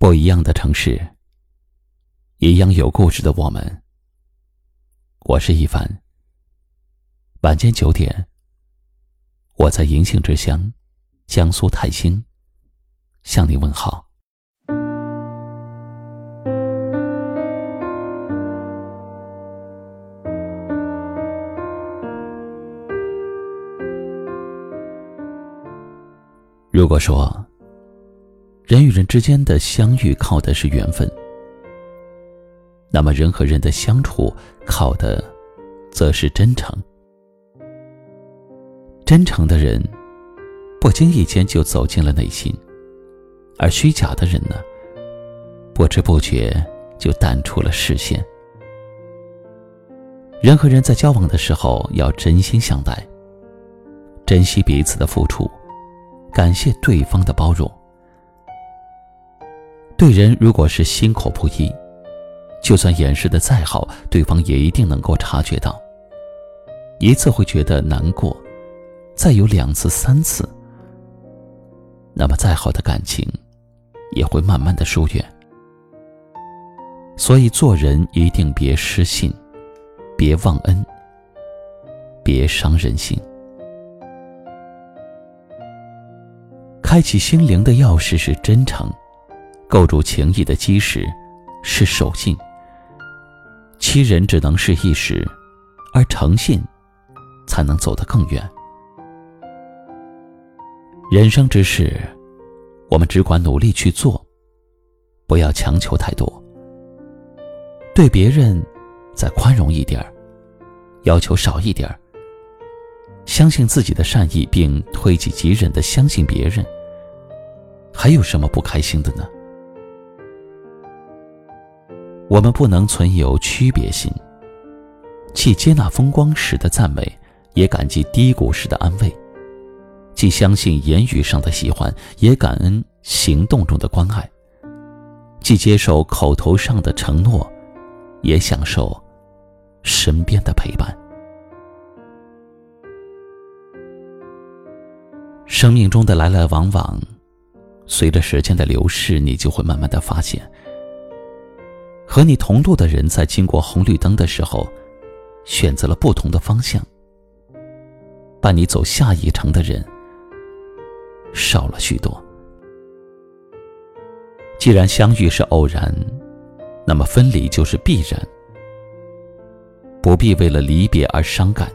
不一样的城市，一样有故事的我们。我是一凡。晚间九点，我在银杏之乡，江苏泰兴，向你问好。如果说人与人之间的相遇靠的是缘分，那么人和人的相处靠的则是真诚。真诚的人不经意间就走进了内心，而虚假的人呢，不知不觉就淡出了视线。人和人在交往的时候要真心相待，珍惜彼此的付出。感谢对方的包容。对人如果是心口不一，就算掩饰的再好，对方也一定能够察觉到。一次会觉得难过，再有两次、三次，那么再好的感情，也会慢慢的疏远。所以做人一定别失信，别忘恩，别伤人心。开启心灵的钥匙是真诚，构筑情谊的基石是守信。欺人只能是一时，而诚信才能走得更远。人生之事，我们只管努力去做，不要强求太多。对别人再宽容一点儿，要求少一点儿。相信自己的善意，并推己及人的相信别人。还有什么不开心的呢？我们不能存有区别心，既接纳风光时的赞美，也感激低谷时的安慰；既相信言语上的喜欢，也感恩行动中的关爱；既接受口头上的承诺，也享受身边的陪伴。生命中的来来往往。随着时间的流逝，你就会慢慢的发现，和你同路的人在经过红绿灯的时候，选择了不同的方向。伴你走下一程的人少了许多。既然相遇是偶然，那么分离就是必然。不必为了离别而伤感。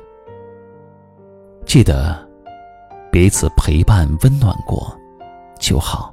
记得，彼此陪伴温暖过。就好。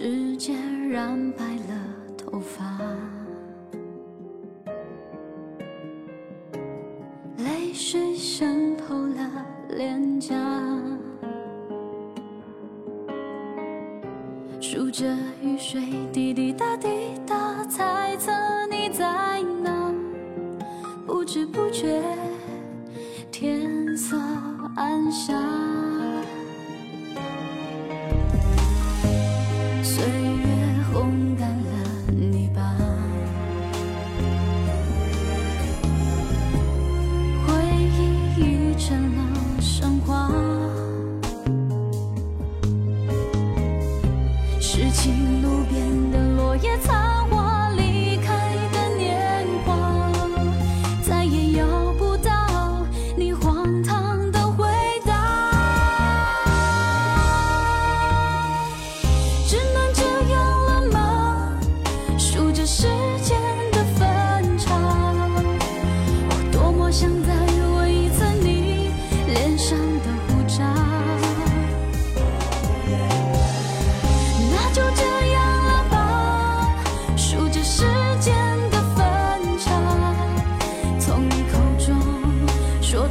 时间染白了头发，泪水渗透了脸颊，数着雨水滴滴答滴答，猜测你在哪，不知不觉天色暗下。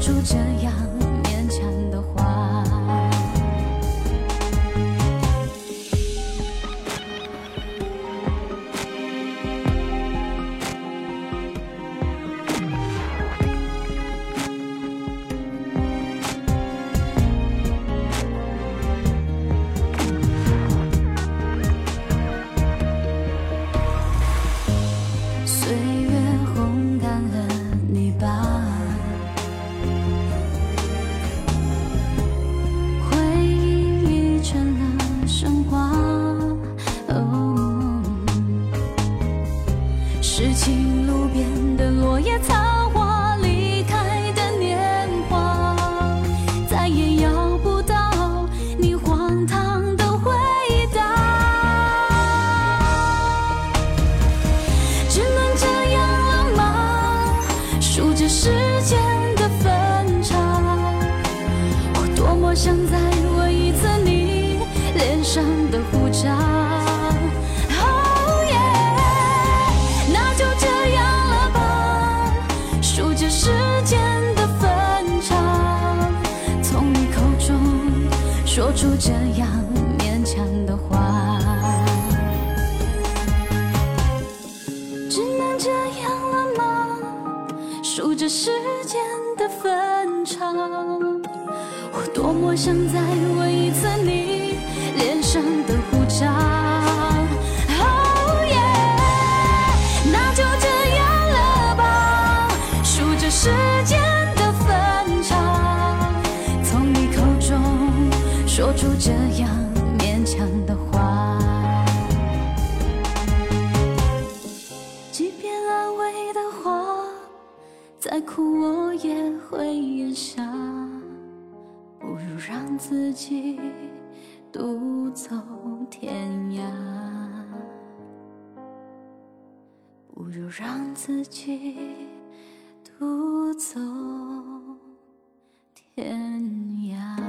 就这样这样勉强的话。只能这样了吗？数着时间的分岔，我多么想再这样勉强的话。即便安慰的话，再苦我也会咽下，不如让自己独走天涯，不如让自己独走天涯